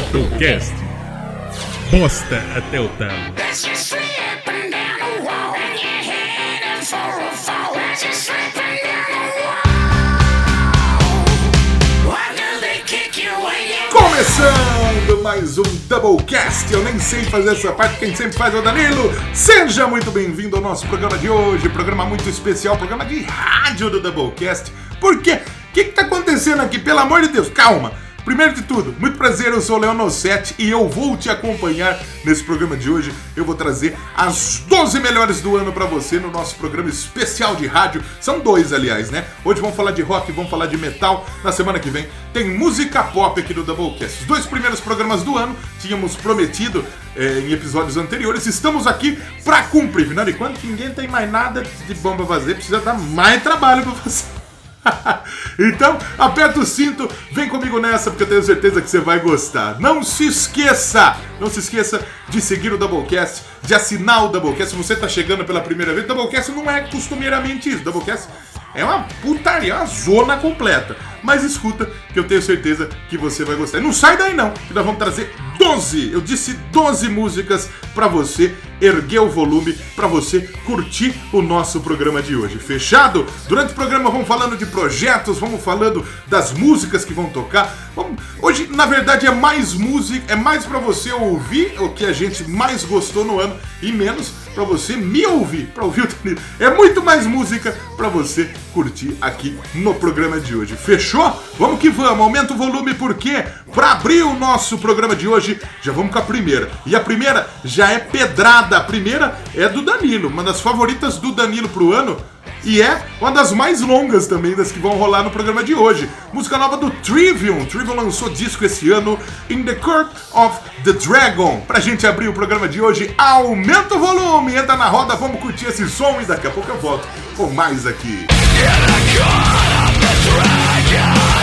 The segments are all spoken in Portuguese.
Doublecast. Bosta até o talo. Começando mais um Doublecast. Eu nem sei fazer essa parte, quem sempre faz é o Danilo. Seja muito bem-vindo ao nosso programa de hoje, programa muito especial, programa de rádio do Doublecast. Por quê? O que, que tá acontecendo aqui? Pelo amor de Deus, calma. Primeiro de tudo, muito prazer, eu sou o Leon Nossetti e eu vou te acompanhar nesse programa de hoje. Eu vou trazer as 12 melhores do ano pra você no nosso programa especial de rádio. São dois, aliás, né? Hoje vamos falar de rock, vamos falar de metal. Na semana que vem tem música pop aqui do Doublecast. Os dois primeiros programas do ano tínhamos prometido eh, em episódios anteriores. Estamos aqui pra cumprir. Afinal de contas, ninguém tem mais nada de bom pra fazer, precisa dar mais trabalho pra você. então, aperta o cinto, vem comigo nessa, porque eu tenho certeza que você vai gostar. Não se esqueça, não se esqueça de seguir o Doublecast, de assinar o Doublecast. Se você está chegando pela primeira vez, Doublecast não é costumeiramente isso. Doublecast é uma putaria, é uma zona completa. Mas escuta, que eu tenho certeza que você vai gostar. E não sai daí não, que nós vamos trazer 12, eu disse 12 músicas para você erguer o volume, para você curtir o nosso programa de hoje. Fechado? Durante o programa vamos falando de projetos, vamos falando das músicas que vão tocar. Vamos- Hoje, na verdade, é mais música, é mais para você ouvir o que a gente mais gostou no ano e menos para você me ouvir, para ouvir o Danilo. É muito mais música para você curtir aqui no programa de hoje. Fechou? Vamos que vamos. Aumenta o volume porque para abrir o nosso programa de hoje, já vamos com a primeira. E a primeira já é pedrada. A primeira é do Danilo, uma das favoritas do Danilo pro ano. E é uma das mais longas também das que vão rolar no programa de hoje. Música nova do Trivium. Trivium lançou disco esse ano, In the Court of the Dragon. Pra gente abrir o programa de hoje, aumenta o volume, entra na roda, vamos curtir esse som e daqui a pouco eu volto com mais aqui. Poison nerve, painted blood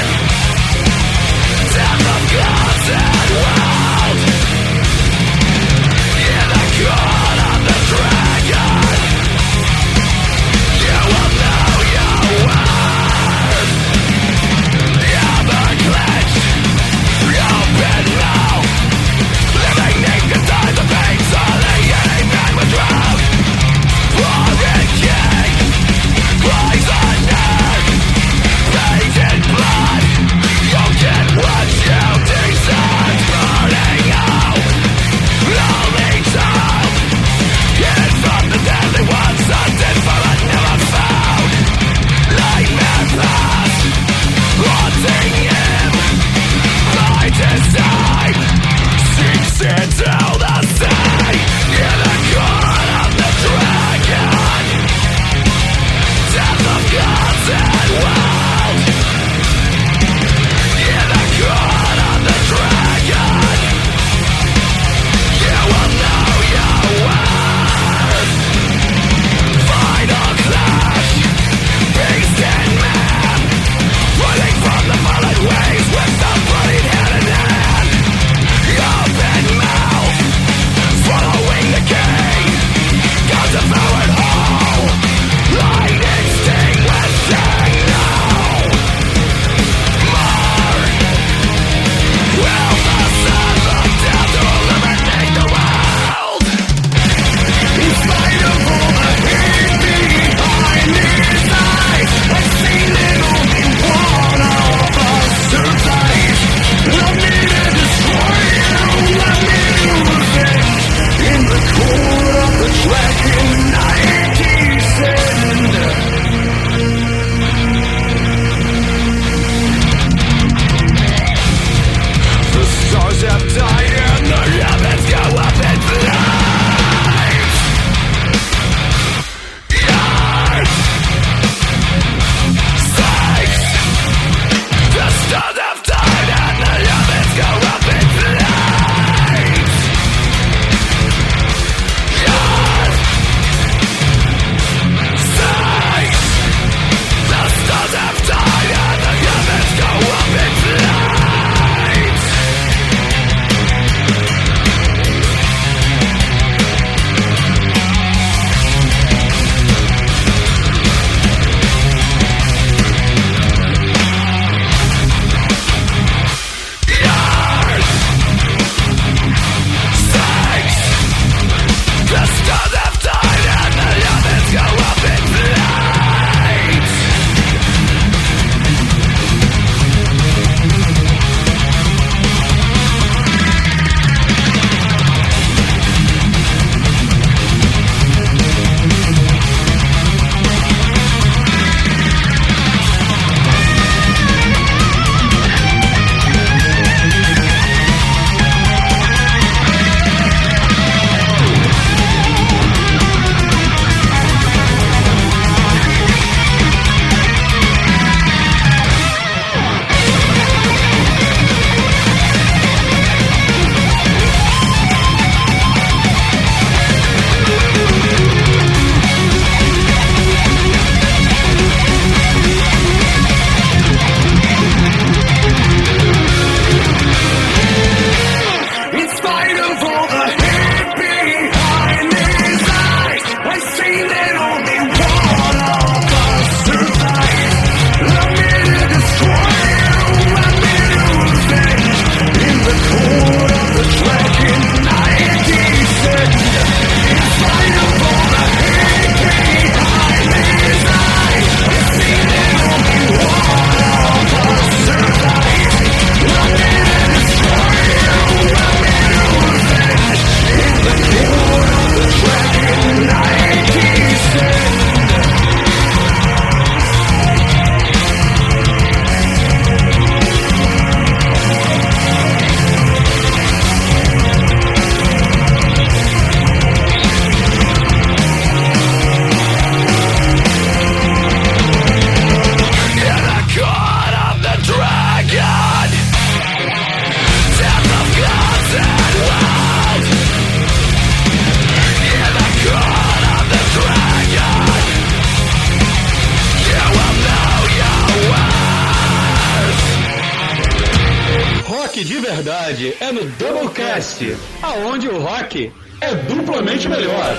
de verdade é no Doublecast, aonde o rock é duplamente melhor.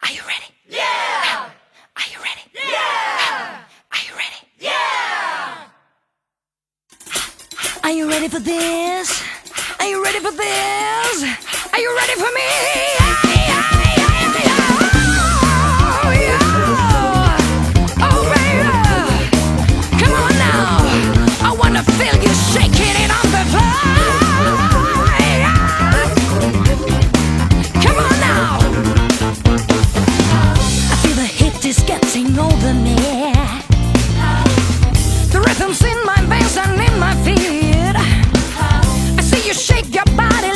Are you ready? Yeah! Are you ready? Yeah! Are you ready? Yeah! Are you ready for this? Are you ready for this? Are you ready for me? I feel you shaking it on the floor. Come on now. I feel the heat is getting over me. The rhythm's in my veins and in my feet. I see you shake your body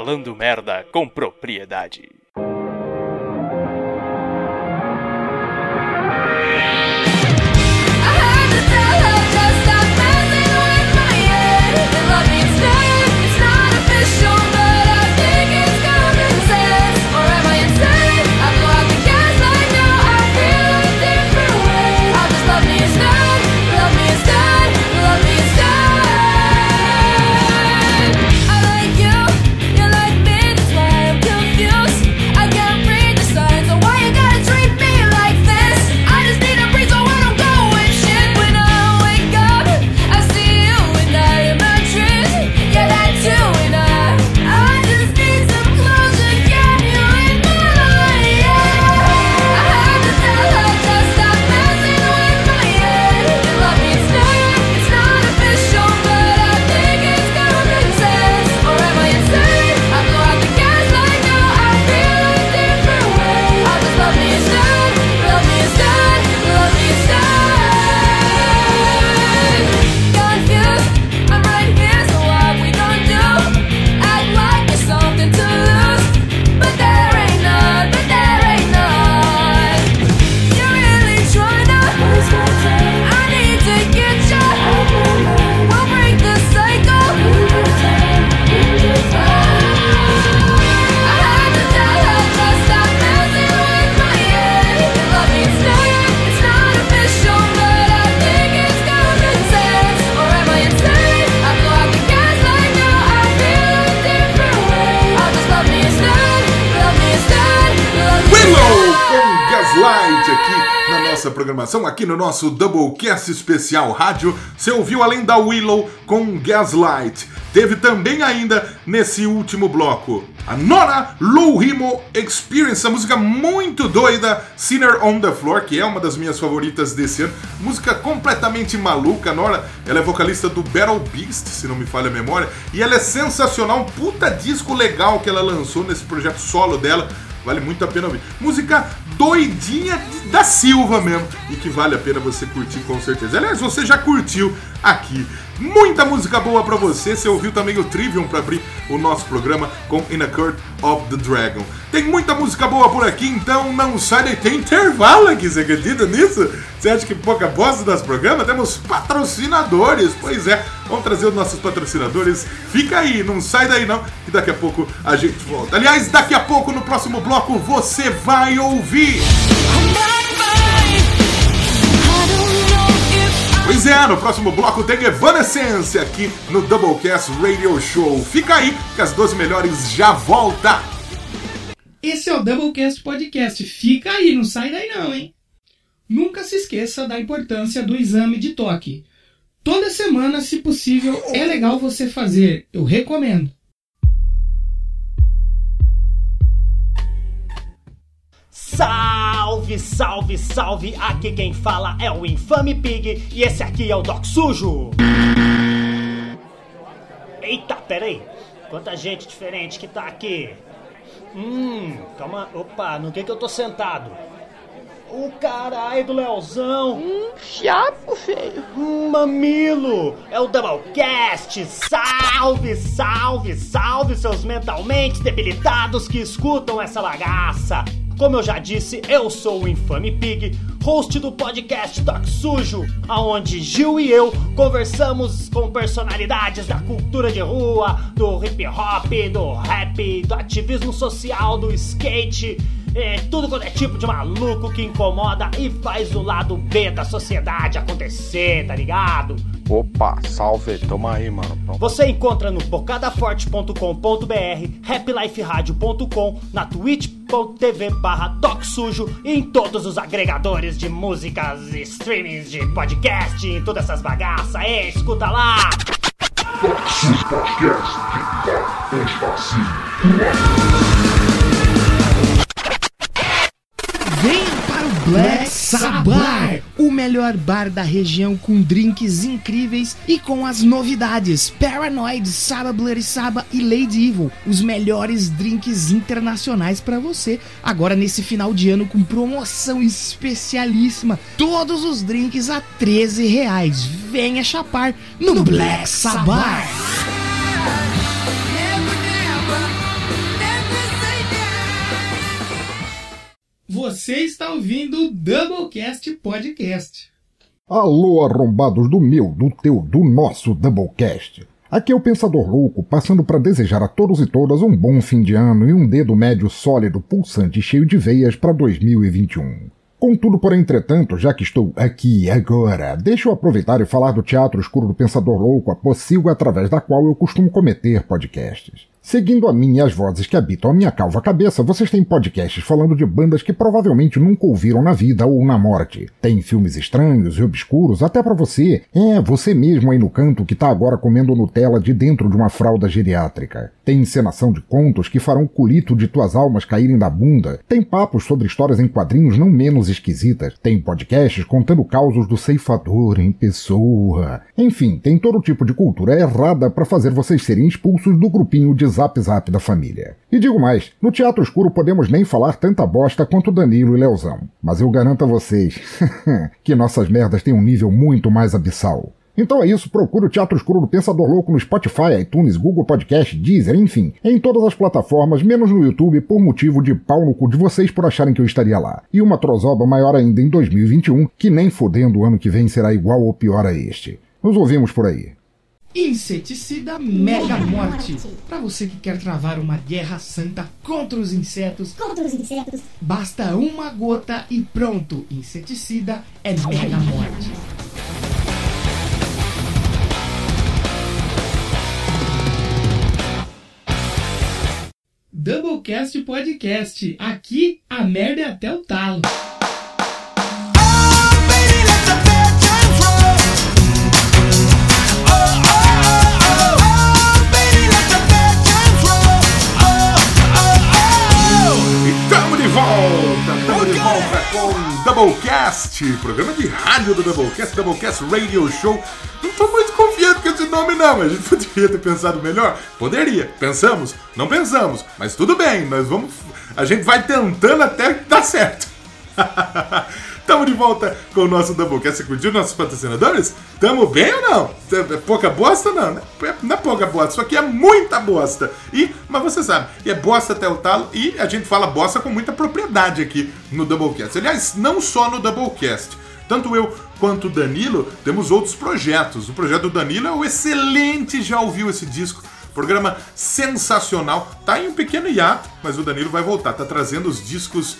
falando merda com propriedade. Programação, aqui no nosso Doublecast Especial Rádio. Você ouviu além da Willow com Gaslight. Teve também ainda nesse último bloco a Nora Low Rimo Experience, a música muito doida, Sinner on the Floor, que é uma das minhas favoritas desse ano. Música completamente maluca. A Nora, ela é vocalista do Battle Beast, se não me falha a memória, e ela é sensacional, um puta disco legal que ela lançou nesse projeto solo dela. Vale muito a pena ouvir. Música doidinha da Silva mesmo. E que vale a pena você curtir com certeza. Aliás, você já curtiu aqui. Muita música boa pra você. Você ouviu também o Trivium pra abrir o nosso programa com In a Court of the Dragon. Tem muita música boa por aqui, então não sai daí. Tem intervalo aqui, você acredita nisso? Você acha que pouca bosta das programas? Temos patrocinadores. Pois é, vamos trazer os nossos patrocinadores. Fica aí, não sai daí não, que daqui a pouco a gente volta. Aliás, daqui a pouco no próximo bloco você vai ouvir. Pois é, no próximo bloco tem Evanescence aqui no Doublecast Radio Show. Fica aí que as 12 melhores já volta. Esse é o Doublecast Podcast. Fica aí, não sai daí não, hein? Nunca se esqueça da importância do exame de toque. Toda semana, se possível, é legal você fazer. Eu recomendo. Salve, salve, salve! Aqui quem fala é o Infame Pig e esse aqui é o Doc Sujo. Eita, peraí. Quanta gente diferente que tá aqui. Hum, calma. Opa, no que que eu tô sentado? O caralho do Leozão. Hum, fiapo, feio. Hum, mamilo. É o Doublecast. Salve, salve, salve, seus mentalmente debilitados que escutam essa bagaça. Como eu já disse, eu sou o Infame Pig, host do podcast Toque Sujo, aonde Gil e eu conversamos com personalidades da cultura de rua, do hip hop, do rap, do ativismo social, do skate, é, tudo quanto é tipo de maluco que incomoda e faz o lado B da sociedade acontecer, tá ligado? Opa, salve, toma aí, mano. Pronto. Você encontra no bocadaforte.com.br, happyliferadio.com, na twitch.tv barra Toque Sujo e em todos os agregadores de músicas, streamings de podcast e todas essas bagaças. Ei, escuta lá! Venha Black Sabbath, o melhor bar da região com drinks incríveis e com as novidades Paranoid, Saba Bloody Saba e Lady Evil, os melhores drinks internacionais para você. Agora nesse final de ano com promoção especialíssima, todos os drinks a 13 reais. Venha chapar no, Black Sabbath. Never, Você está ouvindo o Doublecast Podcast. Alô, arrombados do meu, do teu, do nosso Doublecast. Aqui é o Pensador Louco, passando para desejar a todos e todas um bom fim de ano e um dedo médio sólido, pulsante e cheio de veias para 2021. Contudo, porém, entretanto, já que estou aqui agora, deixa eu aproveitar e falar do Teatro Escuro do Pensador Louco, a pocilga através da qual eu costumo cometer podcasts. Seguindo a mim e as vozes que habitam a minha calva cabeça, vocês têm podcasts falando de bandas que provavelmente nunca ouviram na vida ou na morte. Tem filmes estranhos e obscuros até para você. É, você mesmo aí no canto que tá agora comendo Nutella de dentro de uma fralda geriátrica. Tem encenação de contos que farão o culito de tuas almas caírem da bunda. Tem papos sobre histórias em quadrinhos não menos esquisitas. Tem podcasts contando causos do ceifador em pessoa. Enfim, tem todo tipo de cultura errada para fazer vocês serem expulsos do grupinho de zap zap da família. E digo mais, no Teatro Escuro podemos nem falar tanta bosta quanto Danilo e Leozão. Mas eu garanto a vocês que nossas merdas têm um nível muito mais abissal. Então é isso, procure o Teatro Escuro do Pensador Louco no Spotify, iTunes, Google Podcast, Deezer, enfim, em todas as plataformas, menos no YouTube, por motivo de pau no cu de vocês por acharem que eu estaria lá. E uma trozoba maior ainda em 2021, que nem fodendo o ano que vem será igual ou pior a este. Nos ouvimos por aí. Inseticida Mega Morte. Para você que quer travar uma guerra santa contra os insetos, Contra os insetos. basta uma gota e pronto. Inseticida é Mega Morte. Doublecast Podcast. Aqui a merda é até o talo. Com Doublecast, programa de rádio do Doublecast, Doublecast Radio Show. Não tô muito confiante com esse nome não, mas a gente poderia ter pensado melhor? Poderia. Pensamos? Não pensamos, mas tudo bem, nós vamos... A gente vai tentando até dar certo. Tamo de volta com o nosso Doublecast. Você curtiu nossos patrocinadores? Tamo bem ou não? É pouca bosta? Não, né? não é pouca bosta. Isso aqui é muita bosta. E, mas você sabe, é bosta até o talo e a gente fala bosta com muita propriedade aqui no Doublecast. Aliás, não só no Doublecast. Tanto eu quanto o Danilo temos outros projetos. O projeto do Danilo é o excelente, já ouviu esse disco? Programa sensacional. Tá em um pequeno hiato, mas o Danilo vai voltar. Tá trazendo os discos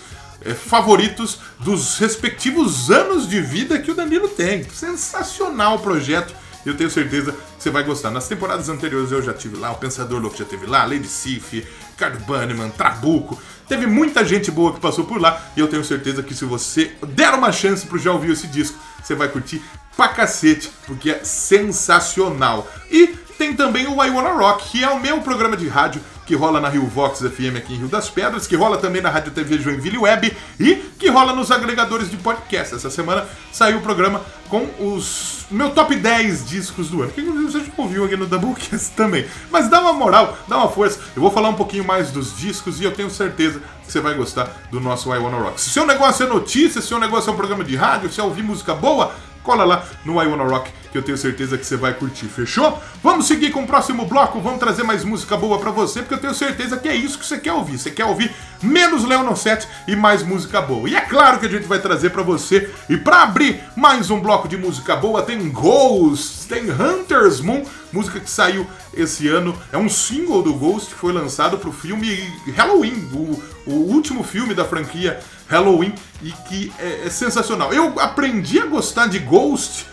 favoritos dos respectivos anos de vida que o Danilo tem. Sensacional o projeto. Eu tenho certeza que você vai gostar. Nas temporadas anteriores eu já tive lá, o Pensador Louco já teve lá, Lady Sif, Ricardo Bannerman, Trabuco. Teve muita gente boa que passou por lá e eu tenho certeza que se você der uma chance pro já ouvir esse disco, você vai curtir pra cacete, porque é sensacional. E tem também o I Wanna Rock, que é o meu programa de rádio que rola na Rio Vox FM aqui em Rio das Pedras, que rola também na Rádio TV Joinville Web e que rola nos agregadores de podcast. Essa semana saiu o programa com os meu top 10 discos do ano, que você já ouviu aqui no Doublecast também. Mas dá uma moral, dá uma força. Eu vou falar um pouquinho mais dos discos e eu tenho certeza que você vai gostar do nosso I Wanna Rock. Se seu negócio é notícia, se seu negócio é um programa de rádio, se é ouvir música boa, cola lá no I Wanna Rock que eu tenho certeza que você vai curtir, fechou? Vamos seguir com o próximo bloco, vamos trazer mais música boa pra você, porque eu tenho certeza que é isso que você quer ouvir. Você quer ouvir menos Leonon 7 e mais música boa. E é claro que a gente vai trazer pra você. E pra abrir mais um bloco de música boa, tem Ghost, tem Hunter's Moon, música que saiu esse ano. É um single do Ghost que foi lançado pro filme Halloween, o, o último filme da franquia Halloween, e que é, é sensacional. Eu aprendi a gostar de Ghost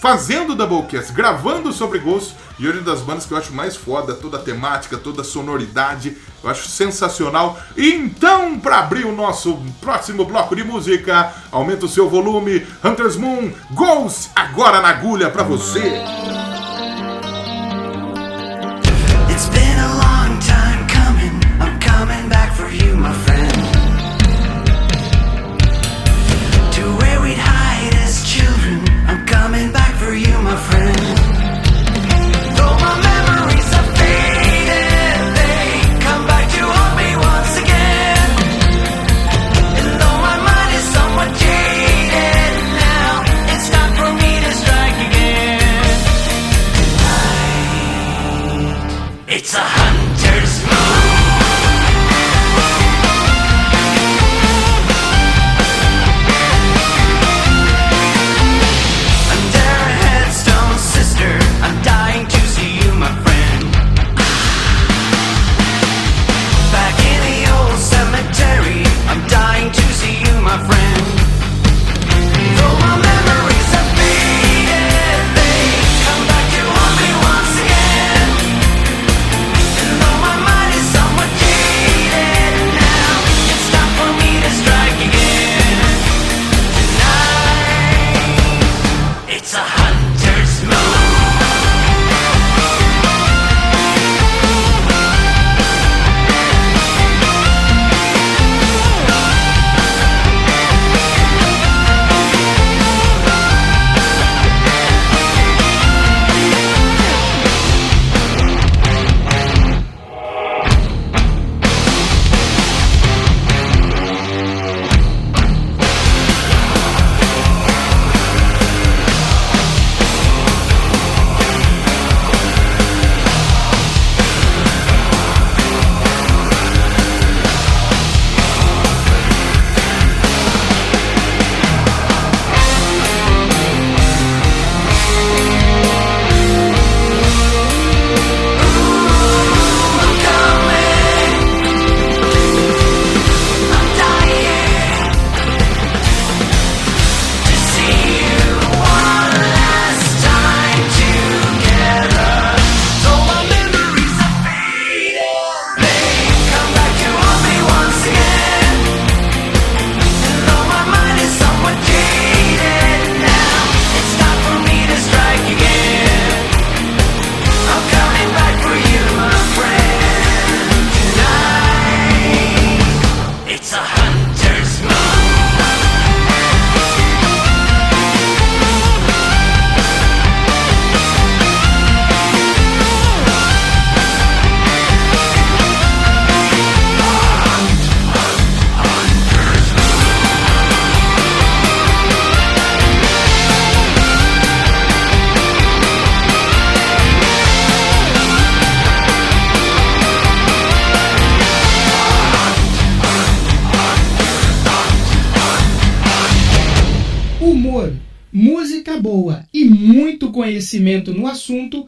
fazendo Doublecast, gravando sobre Ghost, e hoje uma das bandas que eu acho mais foda, toda a temática, toda a sonoridade, eu acho sensacional. Então, para abrir o nosso próximo bloco de música, aumenta o seu volume, Hunter's Moon, Ghost, agora na agulha para você. Conhecimento no assunto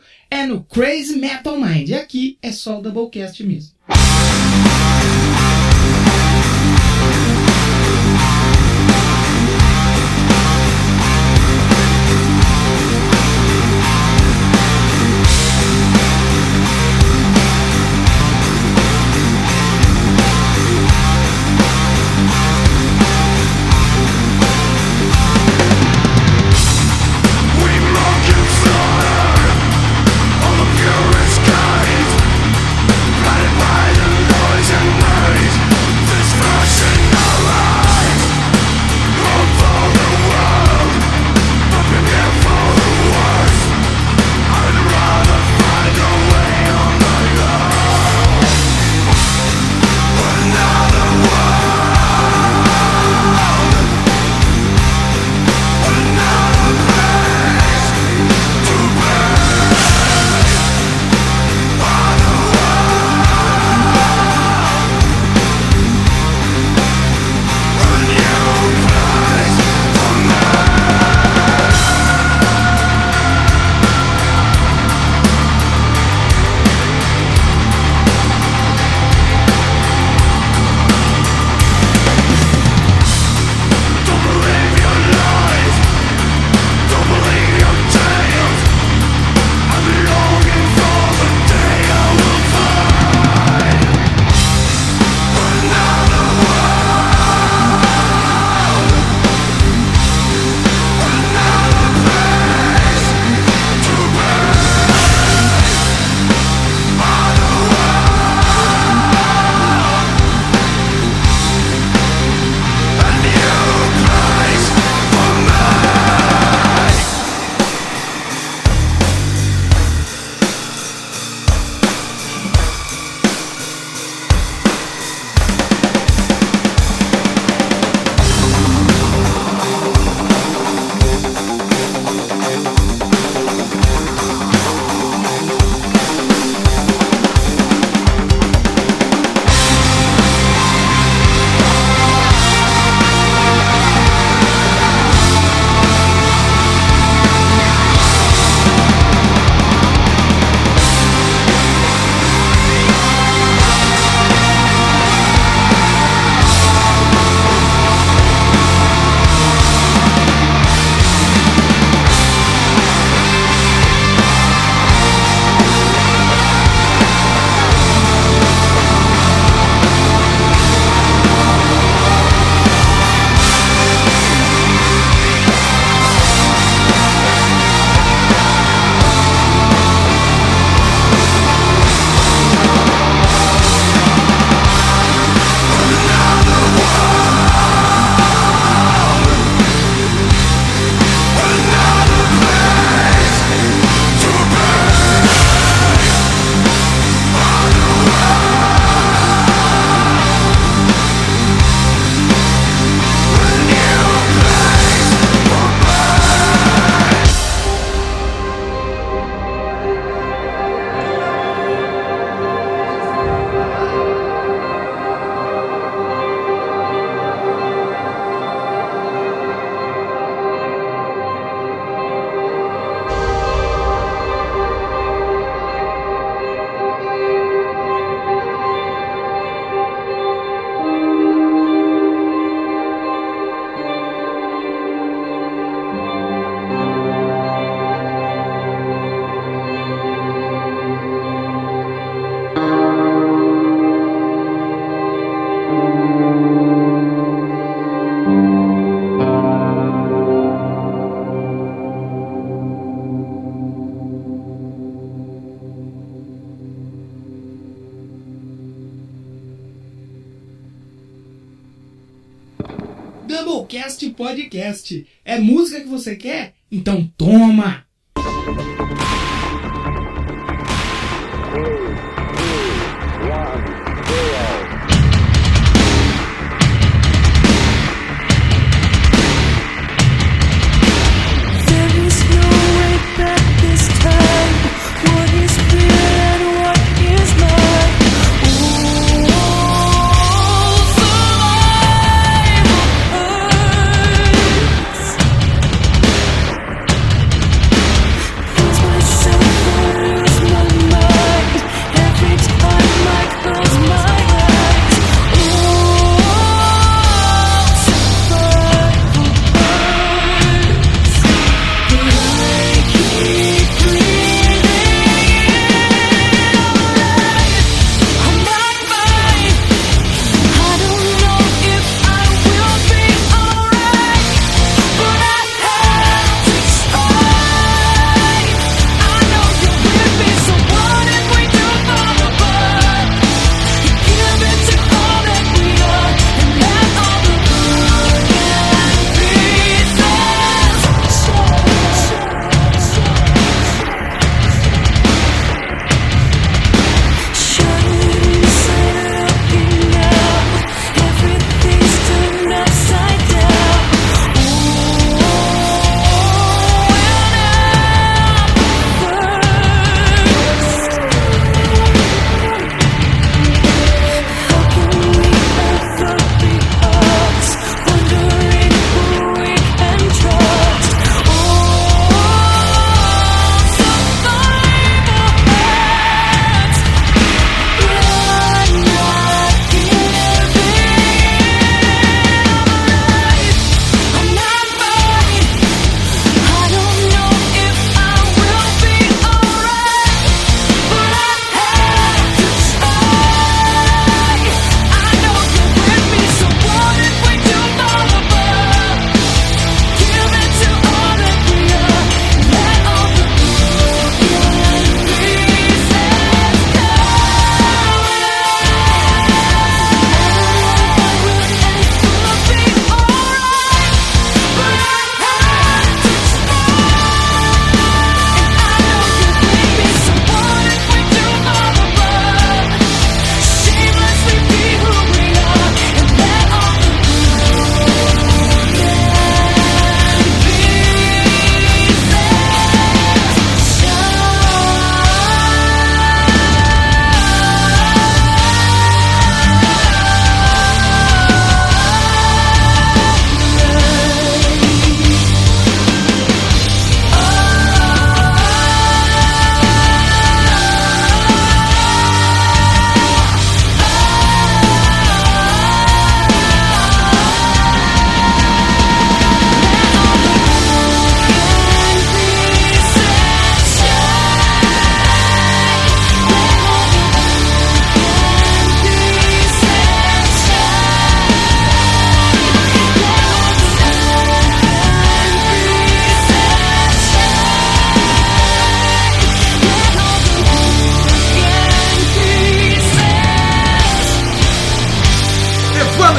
Podcast. É música que você quer?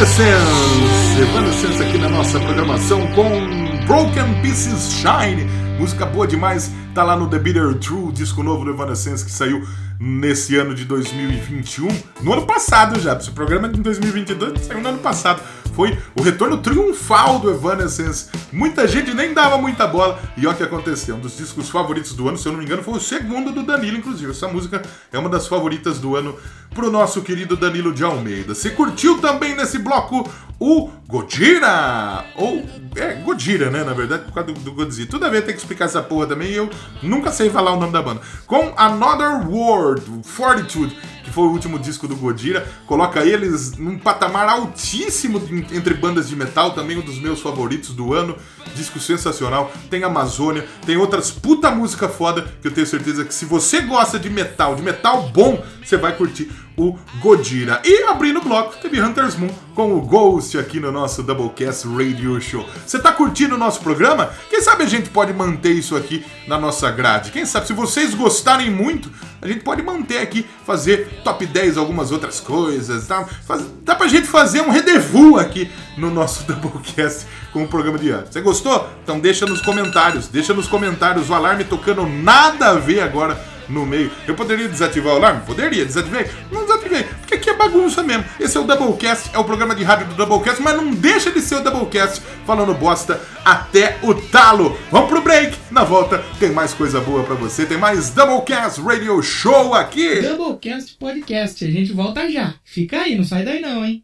Evanescence. Evanescence aqui na nossa programação com Broken Pieces Shine. Música boa demais, tá lá no The Bitter True, disco novo do Evanescence que saiu nesse ano de 2021. No ano passado já, esse programa de 2022 saiu no ano passado. Foi o retorno triunfal do Evanescence. Muita gente nem dava muita bola. E olha o que aconteceu. Um dos discos favoritos do ano, se eu não me engano, foi o segundo do Danilo, inclusive. Essa música é uma das favoritas do ano pro nosso querido Danilo de Almeida. Você curtiu também nesse bloco o Godira? Ou, é, Godira, né? Na verdade, por causa do, do Godzilla. Toda vez tem que explicar essa porra também e eu nunca sei falar o nome da banda. Com Another World, Fortitude que foi o último disco do Godira, coloca eles num patamar altíssimo entre bandas de metal, também um dos meus favoritos do ano. Disco sensacional. Tem Amazônia, tem outras puta música foda que eu tenho certeza que se você gosta de metal, de metal bom, você vai curtir o Godira. E abrindo o bloco, teve Hunter's Moon com o Ghost aqui no nosso Doublecast Radio Show. Você tá curtindo o nosso programa? Quem sabe a gente pode manter isso aqui na nossa grade? Quem sabe, se vocês gostarem muito, a gente pode manter aqui, fazer top 10 algumas outras coisas, tá? Faz, dá pra gente fazer um rendezvous aqui no nosso Doublecast com o programa de antes. Você gostou? Então deixa nos comentários, deixa nos comentários o alarme tocando nada a ver agora no meio. Eu poderia desativar o alarme? Poderia, desativei? Não desativei, porque aqui é bagunça mesmo. Esse é o Doublecast, é o programa de rádio do Doublecast, mas não deixa de ser o Doublecast falando bosta até o talo. Vamos pro break, na volta tem mais coisa boa pra você, tem mais Doublecast Radio Show aqui. Doublecast Podcast. A gente volta já. Fica aí, não sai daí não, hein?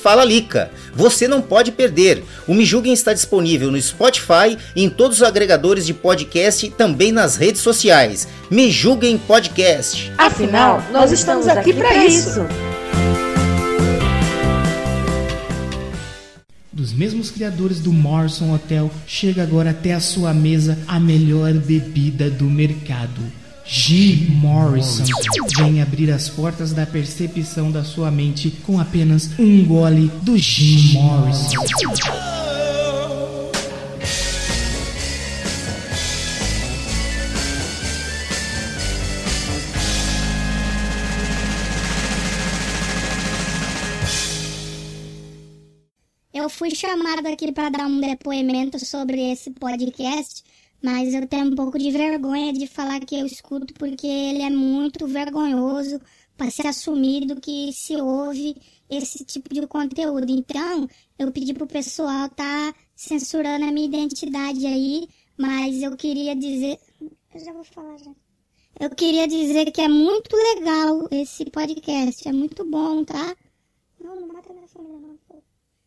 Fala Lica. Você não pode perder. O Me Julguem está disponível no Spotify e em todos os agregadores de podcast e também nas redes sociais. Me Julguem Podcast. Afinal, nós estamos aqui para isso. Dos mesmos criadores do Morrison Hotel, chega agora até a sua mesa a melhor bebida do mercado. Jim Morrison. Vem abrir as portas da percepção da sua mente com apenas um gole do Jim Morrison. Eu fui chamada aqui para dar um depoimento sobre esse podcast, mas eu tenho um pouco de vergonha de falar que eu escuto porque ele é muito vergonhoso para ser assumido que se ouve esse tipo de conteúdo. Então, eu pedi pro pessoal tá censurando a minha identidade aí, mas eu queria dizer, eu já vou falar já. Eu queria dizer que é muito legal esse podcast, é muito bom, tá? Não, não mata minha família, não.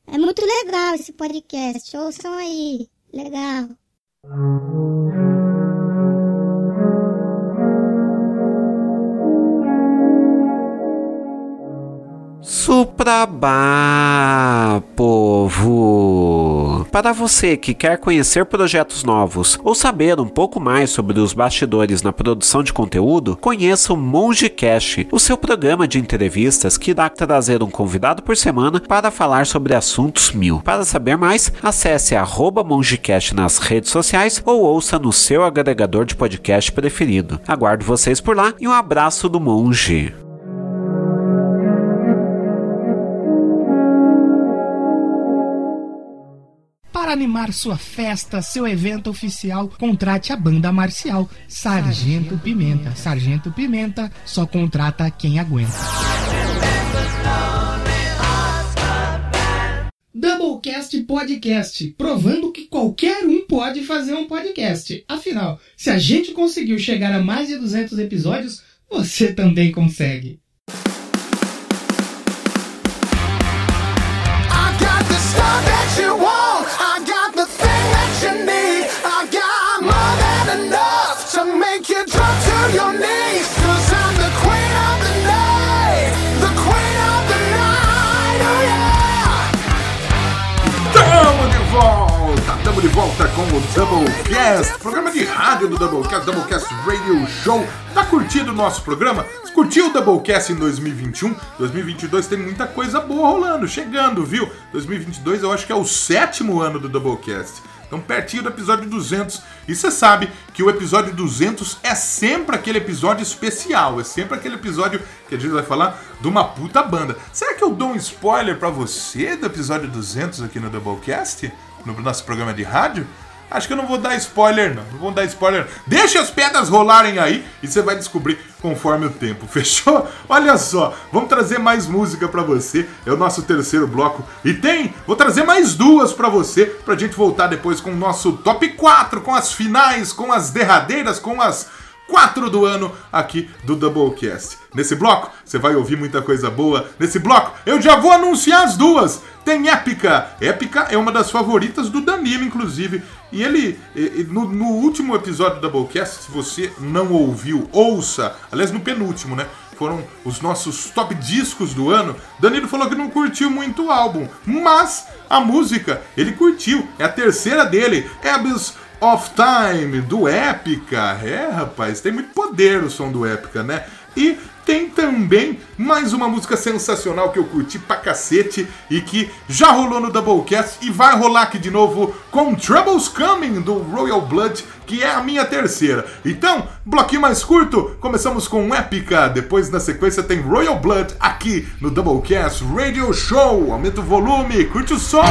É muito legal esse podcast. Ouçam aí. Legal. Mm-hmm. Suprabá, povo! Para você que quer conhecer projetos novos ou saber um pouco mais sobre os bastidores na produção de conteúdo, conheça o MongeCast, o seu programa de entrevistas que irá trazer um convidado por semana para falar sobre assuntos mil. Para saber mais, acesse arroba MongeCast nas redes sociais ou ouça no seu agregador de podcast preferido. Aguardo vocês por lá e um abraço do Monge. Animar sua festa, seu evento oficial, contrate a banda marcial Sargento Pimenta. Sargento Pimenta só contrata quem aguenta. Doublecast Podcast, provando que qualquer um pode fazer um podcast. Afinal, se a gente conseguiu chegar a mais de 200 episódios, você também consegue. Volta com o Doublecast, programa de rádio do Doublecast, Doublecast Radio Show. Tá curtindo o nosso programa? Curtiu o Doublecast em 2021? 2022 tem muita coisa boa rolando, chegando, viu? 2022 eu acho que é o sétimo ano do Doublecast. Então, pertinho do episódio 200. E você sabe que o episódio 200 é sempre aquele episódio especial. É sempre aquele episódio que a gente vai falar de uma puta banda. Será que eu dou um spoiler pra você do episódio 200 aqui no Doublecast? No nosso programa de rádio? Acho que eu não vou dar spoiler, não. Não vou dar spoiler. Deixa as pedras rolarem aí e você vai descobrir conforme o tempo. Fechou? Olha só, vamos trazer mais música pra você. É o nosso terceiro bloco. E tem, vou trazer mais duas pra você, pra gente voltar depois com o nosso top 4, com as finais, com as derradeiras, com as 4 do ano aqui do Doublecast. Nesse bloco, você vai ouvir muita coisa boa. Nesse bloco, eu já vou anunciar as duas. Tem Épica. Épica é uma das favoritas do Danilo, inclusive. E ele, no, no último episódio do Doublecast, se você não ouviu, ouça. Aliás, no penúltimo, né? Foram os nossos top discos do ano. Danilo falou que não curtiu muito o álbum, mas a música ele curtiu. É a terceira dele, Abyss of Time, do Épica. É, rapaz, tem muito poder o som do Épica, né? E tem também mais uma música sensacional que eu curti pra cacete e que já rolou no Doublecast e vai rolar aqui de novo com Troubles Coming do Royal Blood, que é a minha terceira. Então, bloquinho mais curto, começamos com Épica, depois na sequência tem Royal Blood aqui no Doublecast Radio Show. Aumenta o volume, curte o som.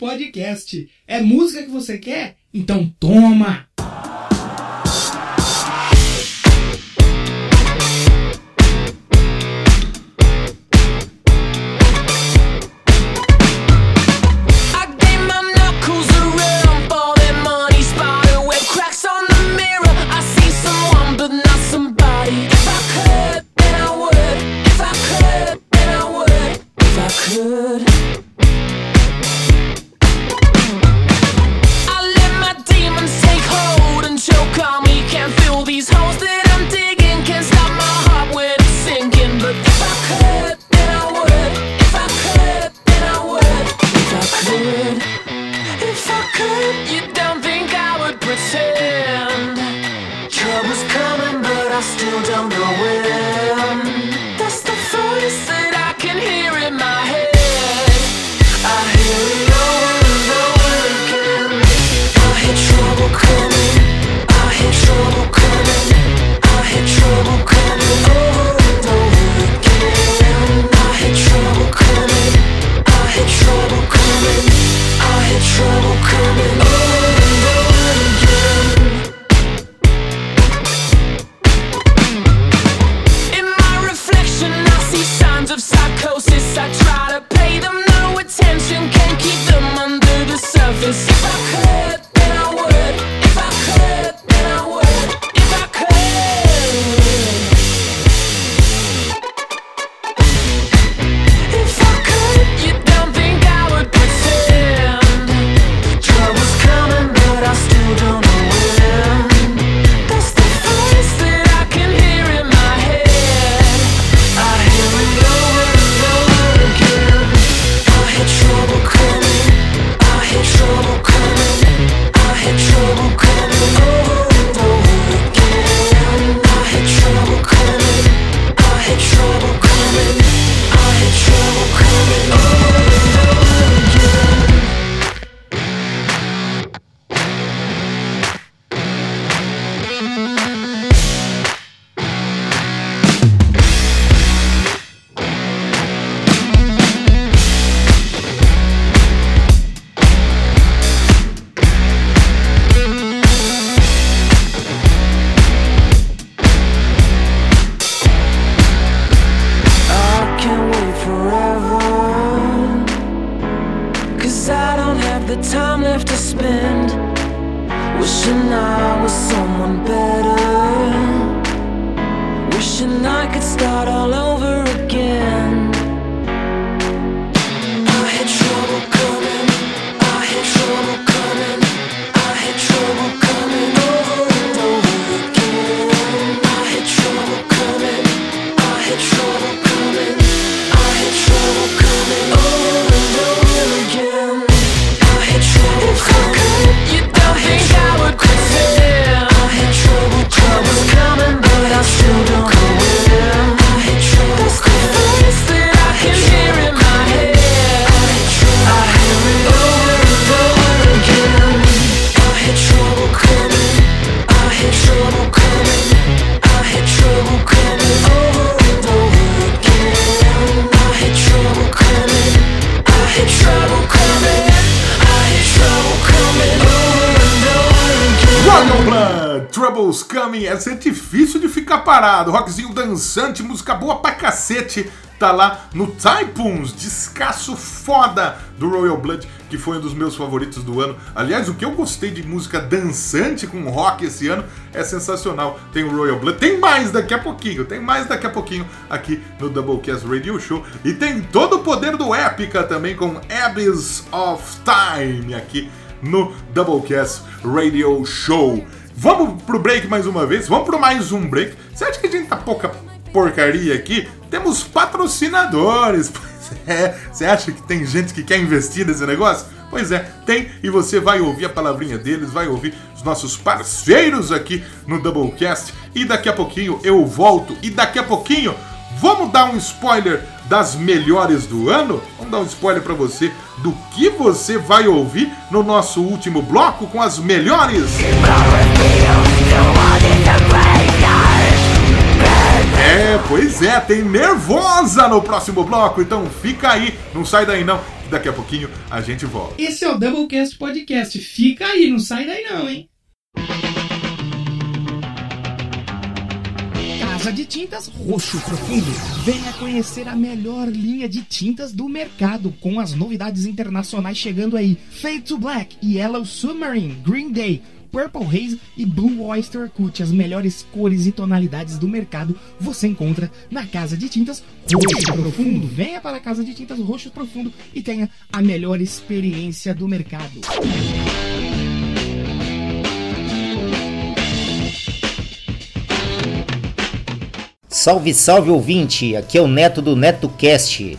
podcast. É música que você quer? Então toma! música boa pra cacete tá lá no Typhoons, descasso foda do Royal Blood, que foi um dos meus favoritos do ano. Aliás, o que eu gostei de música dançante com rock esse ano é sensacional. Tem o Royal Blood, tem mais daqui a pouquinho, tem mais daqui a pouquinho aqui no Doublecast Radio Show. E tem todo o poder do Épica também com Abyss of Time aqui no Doublecast Radio Show. Vamos pro break mais uma vez, vamos pro mais um break. Você acha que a gente tá pouca porcaria aqui, temos patrocinadores. Pois é, você acha que tem gente que quer investir nesse negócio? Pois é, tem e você vai ouvir a palavrinha deles, vai ouvir os nossos parceiros aqui no Doublecast. E daqui a pouquinho eu volto. E daqui a pouquinho vamos dar um spoiler das melhores do ano? Vamos dar um spoiler para você do que você vai ouvir no nosso último bloco com as melhores. É, pois é, tem nervosa no próximo bloco, então fica aí, não sai daí não, daqui a pouquinho a gente volta. Esse é o Doublecast Podcast, fica aí, não sai daí não, hein? Casa de Tintas Roxo Profundo. Venha conhecer a melhor linha de tintas do mercado, com as novidades internacionais chegando aí. Fade to Black, Yellow Submarine, Green Day, Purple Haze e Blue Oyster Cult. As melhores cores e tonalidades do mercado você encontra na Casa de Tintas Roxo Profundo. Venha para a Casa de Tintas Roxo Profundo e tenha a melhor experiência do mercado. Salve, salve ouvinte! Aqui é o Neto do NetoCast.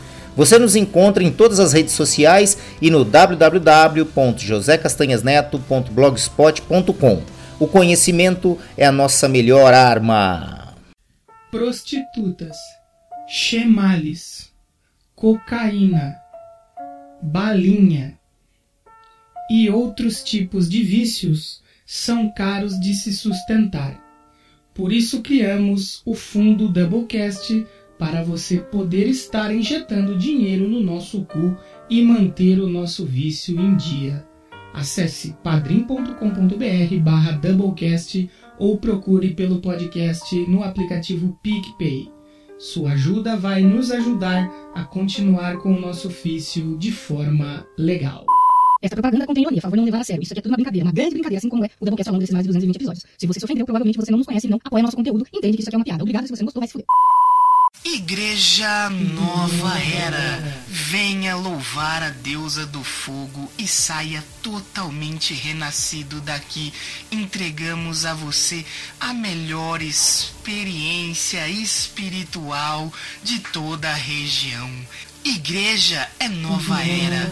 Você nos encontra em todas as redes sociais e no www.josecastanhasneto.blogspot.com. O conhecimento é a nossa melhor arma. prostitutas, chemales, cocaína, balinha e outros tipos de vícios são caros de se sustentar. Por isso criamos o fundo Doublecast para você poder estar injetando dinheiro no nosso cu e manter o nosso vício em dia. Acesse padrim.com.br barra Doublecast ou procure pelo podcast no aplicativo PicPay. Sua ajuda vai nos ajudar a continuar com o nosso ofício de forma legal. Essa propaganda contém ironia, favor não levar a sério. Isso aqui é tudo uma brincadeira, uma grande brincadeira, assim como é o Doublecast ao longo desses mais de 220 episódios. Se você se ofendeu, provavelmente você não nos conhece e não apoia nosso conteúdo, entende que isso aqui é uma piada. Obrigado, se você não gostou, vai se fuder. Igreja Nova Era, venha louvar a deusa do fogo e saia totalmente renascido daqui. Entregamos a você a melhor experiência espiritual de toda a região. Igreja é nova era,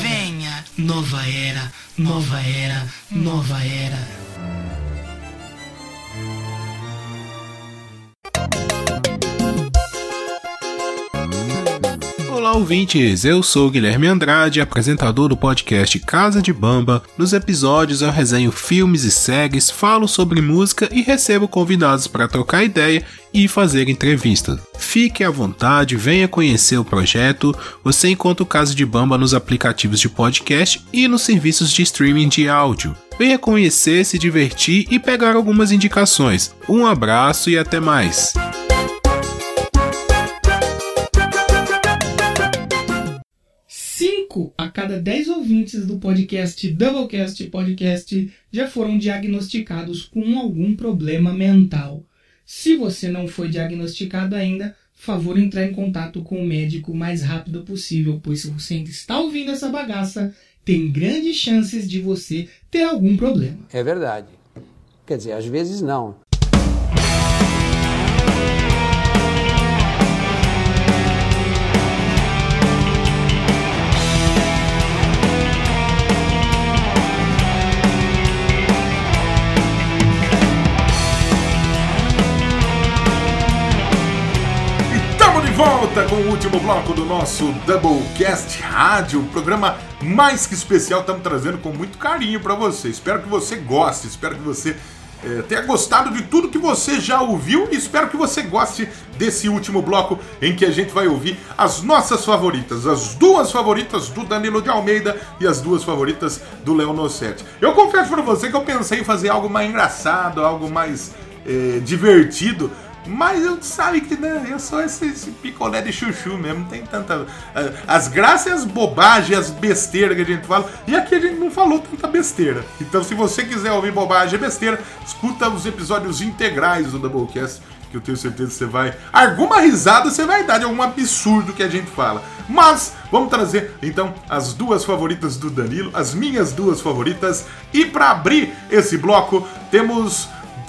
venha, nova era, nova era, nova era. Ouvintes! Eu sou Guilherme Andrade, apresentador do podcast Casa de Bamba. Nos episódios eu resenho filmes e séries, falo sobre música e recebo convidados para trocar ideia e fazer entrevistas. Fique à vontade, venha conhecer o projeto. Você encontra o Casa de Bamba nos aplicativos de podcast e nos serviços de streaming de áudio. Venha conhecer, se divertir e pegar algumas indicações. Um abraço e até mais! Cinco a cada 10 ouvintes do podcast Doublecast Podcast já foram diagnosticados com algum problema mental. Se você não foi diagnosticado ainda, favor entrar em contato com o médico o mais rápido possível, pois se você ainda está ouvindo essa bagaça, tem grandes chances de você ter algum problema. É verdade. Quer dizer, às vezes não. Volta com o último bloco do nosso Doublecast Rádio, programa mais que especial, estamos trazendo com muito carinho para você. Espero que você goste, espero que você eh, tenha gostado de tudo que você já ouviu e espero que você goste desse último bloco em que a gente vai ouvir as nossas favoritas, as duas favoritas do Danilo de Almeida e as duas favoritas do Léo Nossetti. Eu confesso para você que eu pensei em fazer algo mais engraçado, algo mais eh, divertido, mas eu sabe que né, eu sou esse, esse picolé de chuchu mesmo, não tem tanta. ah, As graças as bobagens, as besteiras que a gente fala. E aqui a gente não falou tanta besteira. Então, se você quiser ouvir bobagem e besteira, escuta os episódios integrais do Doublecast, que eu tenho certeza que você vai. Alguma risada você vai dar de algum absurdo que a gente fala. Mas vamos trazer então as duas favoritas do Danilo, as minhas duas favoritas. E para abrir esse bloco, temos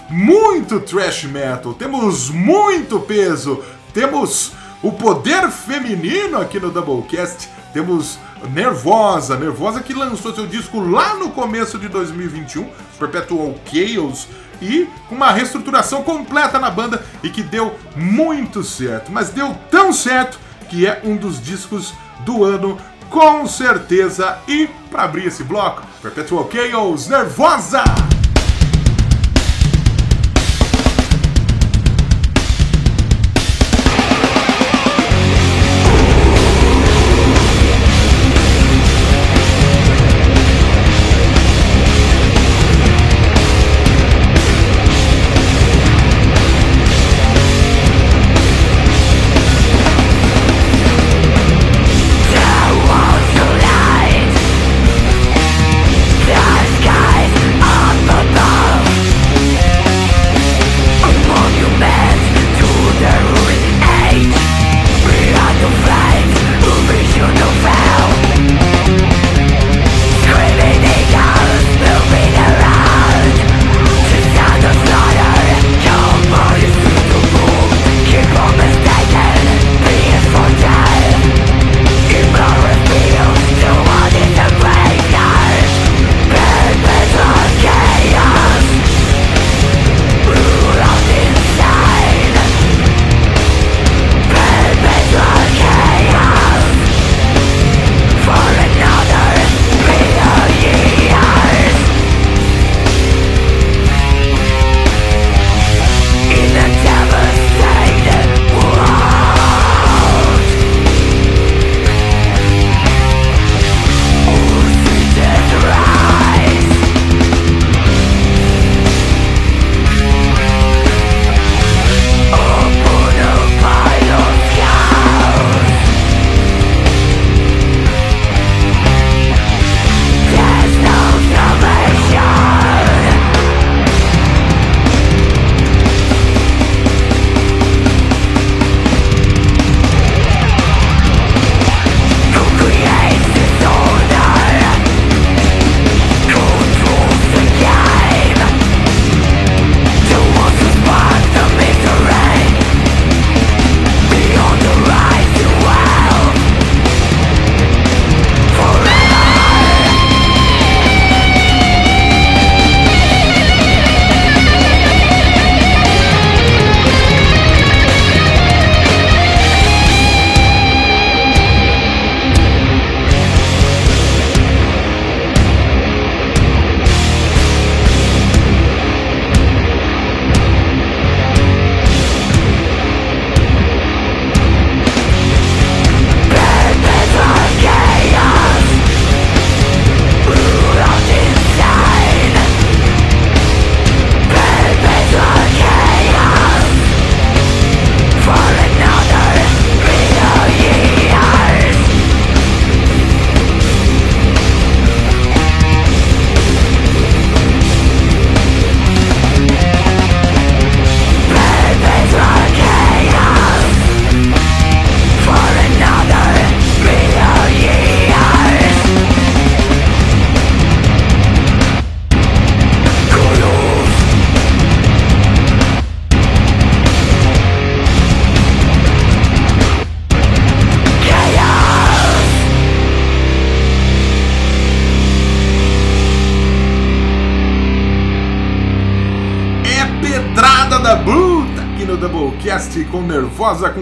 muito trash metal, temos muito peso, temos o poder feminino aqui no Doublecast temos Nervosa, Nervosa que lançou seu disco lá no começo de 2021, Perpetual Chaos, e uma reestruturação completa na banda e que deu muito certo, mas deu tão certo que é um dos discos do ano com certeza. E para abrir esse bloco, Perpetual Chaos, Nervosa!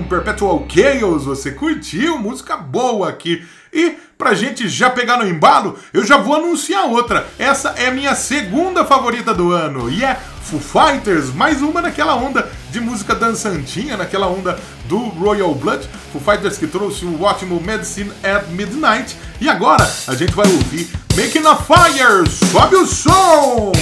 Perpetual Chaos. Você curtiu? Música boa aqui. E pra gente já pegar no embalo, eu já vou anunciar outra. Essa é minha segunda favorita do ano e é Foo Fighters, mais uma naquela onda de música dançantinha, naquela onda do Royal Blood. Foo Fighters que trouxe o ótimo Medicine at Midnight. E agora a gente vai ouvir Making a Fire. Sobe o som!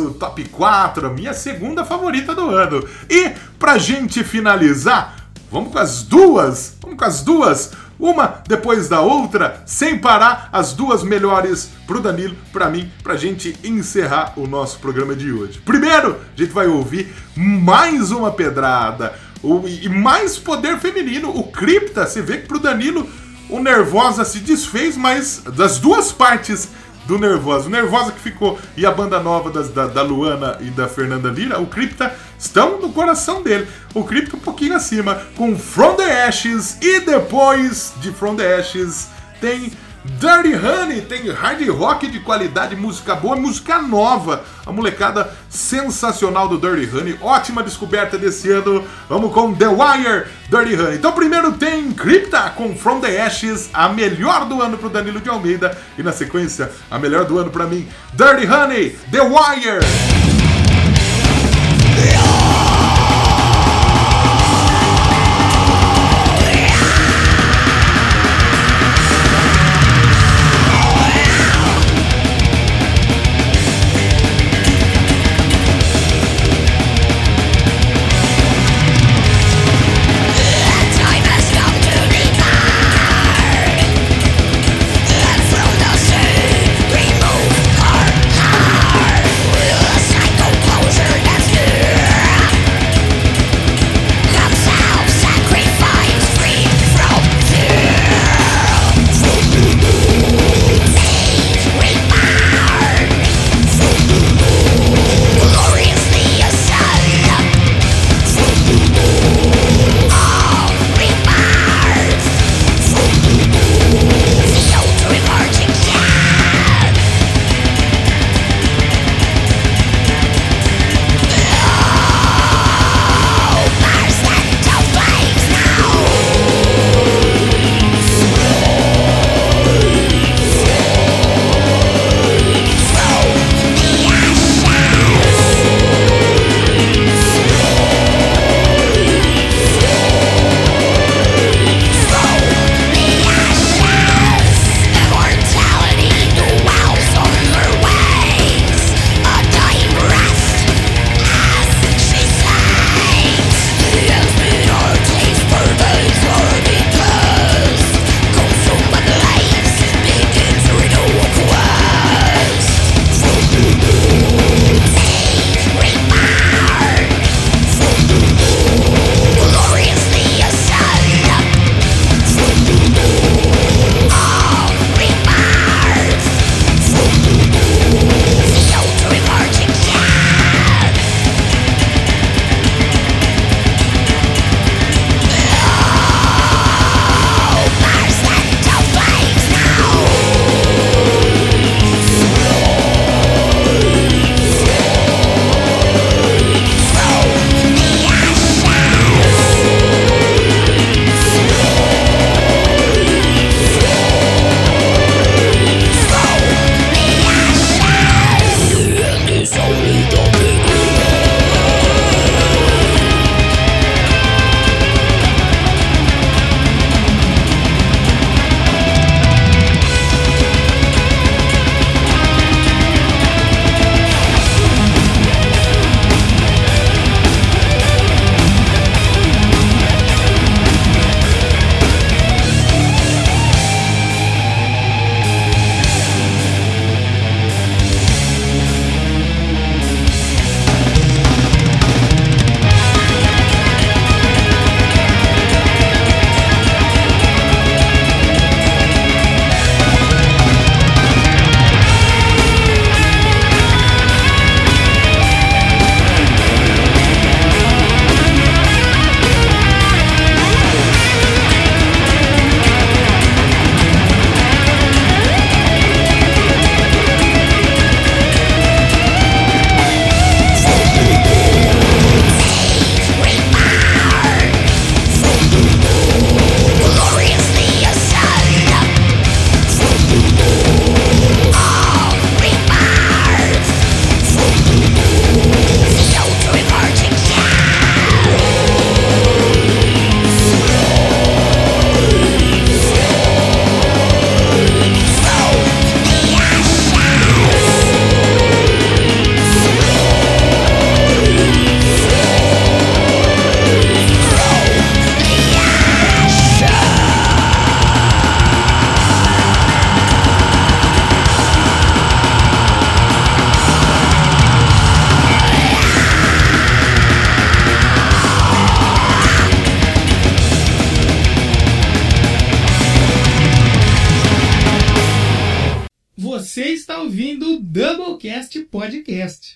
Nosso top 4, a minha segunda favorita do ano. E pra gente finalizar, vamos com as duas, vamos com as duas, uma depois da outra, sem parar, as duas melhores pro Danilo, pra mim, pra gente encerrar o nosso programa de hoje. Primeiro, a gente vai ouvir mais uma pedrada o- e mais poder feminino. O Cripta, você vê que pro Danilo o Nervosa se desfez, mas das duas partes do Nervosa. O Nervosa que ficou e a banda nova das- da, da Luana e da Fernanda Lira, o Cripta, estão no coração dele. O Cripta um pouquinho acima, com From the Ashes e depois de From the Ashes tem Dirty Honey, tem hard rock de qualidade, música boa, música nova. A molecada sensacional do Dirty Honey, ótima descoberta desse ano. Vamos com The Wire, Dirty Honey. Então primeiro tem Crypta com From the Ashes, a melhor do ano pro Danilo de Almeida. E na sequência, a melhor do ano pra mim, Dirty Honey, The Wire. Ouvindo o Doublecast Podcast.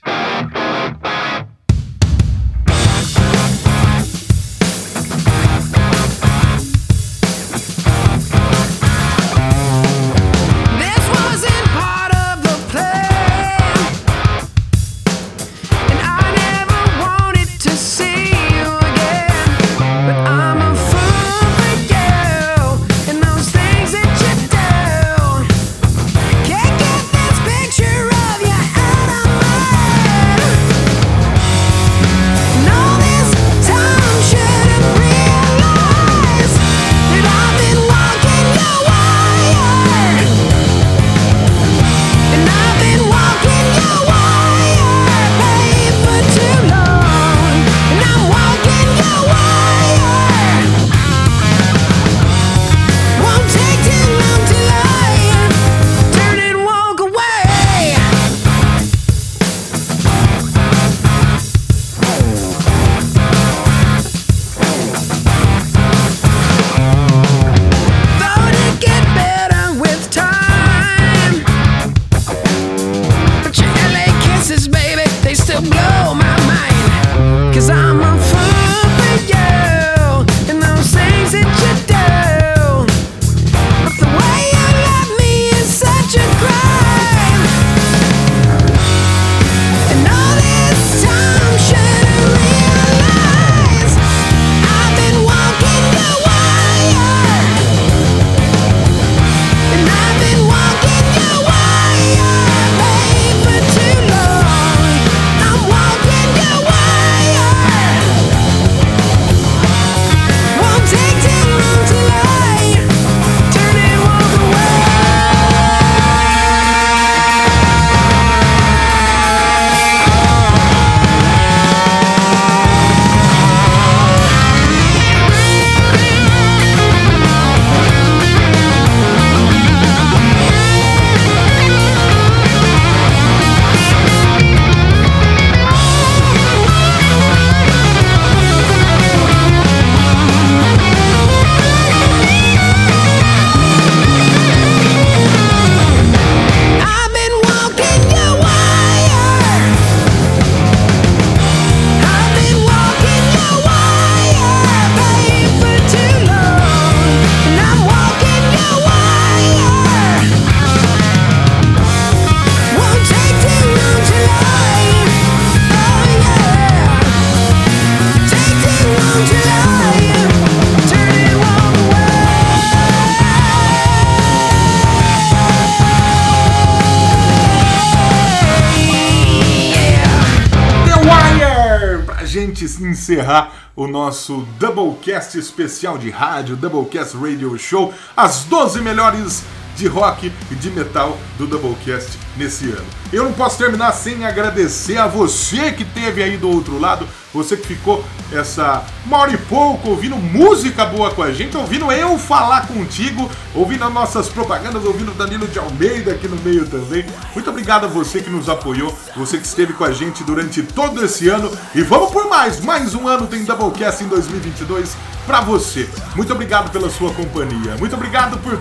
Nosso Doublecast especial de rádio, Doublecast Radio Show, as 12 melhores de rock e de metal do Doublecast nesse ano. Eu não posso terminar sem agradecer a você que teve aí do outro lado, você que ficou essa uma hora e pouco ouvindo música boa com a gente, ouvindo eu falar contigo, ouvindo as nossas propagandas, ouvindo o Danilo de Almeida aqui no meio também. Muito obrigado a você que nos apoiou, você que esteve com a gente durante todo esse ano e vamos por mais, mais um ano tem Doublecast em 2022 pra você. Muito obrigado pela sua companhia. Muito obrigado por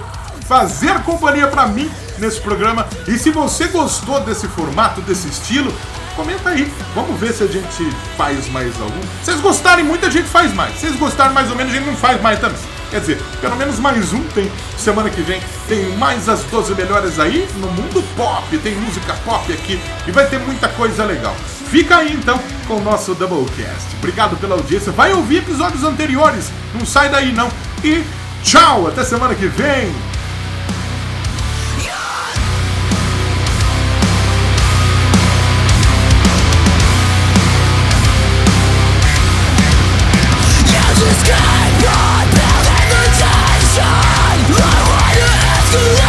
fazer companhia pra mim nesse programa. E se você gostou desse formato, desse estilo, comenta aí. Vamos ver se a gente faz mais algum. Se vocês gostarem muito, a gente faz mais. Se vocês gostarem mais ou menos, a gente não faz mais também. Quer dizer, pelo menos mais um tem. Semana que vem tem mais as 12 melhores aí no mundo pop. Tem música pop aqui e vai ter muita coisa legal. Fica aí então com o nosso Doublecast. Obrigado pela audiência. Vai ouvir episódios anteriores. Não sai daí não. E tchau, até semana que vem. Yeah.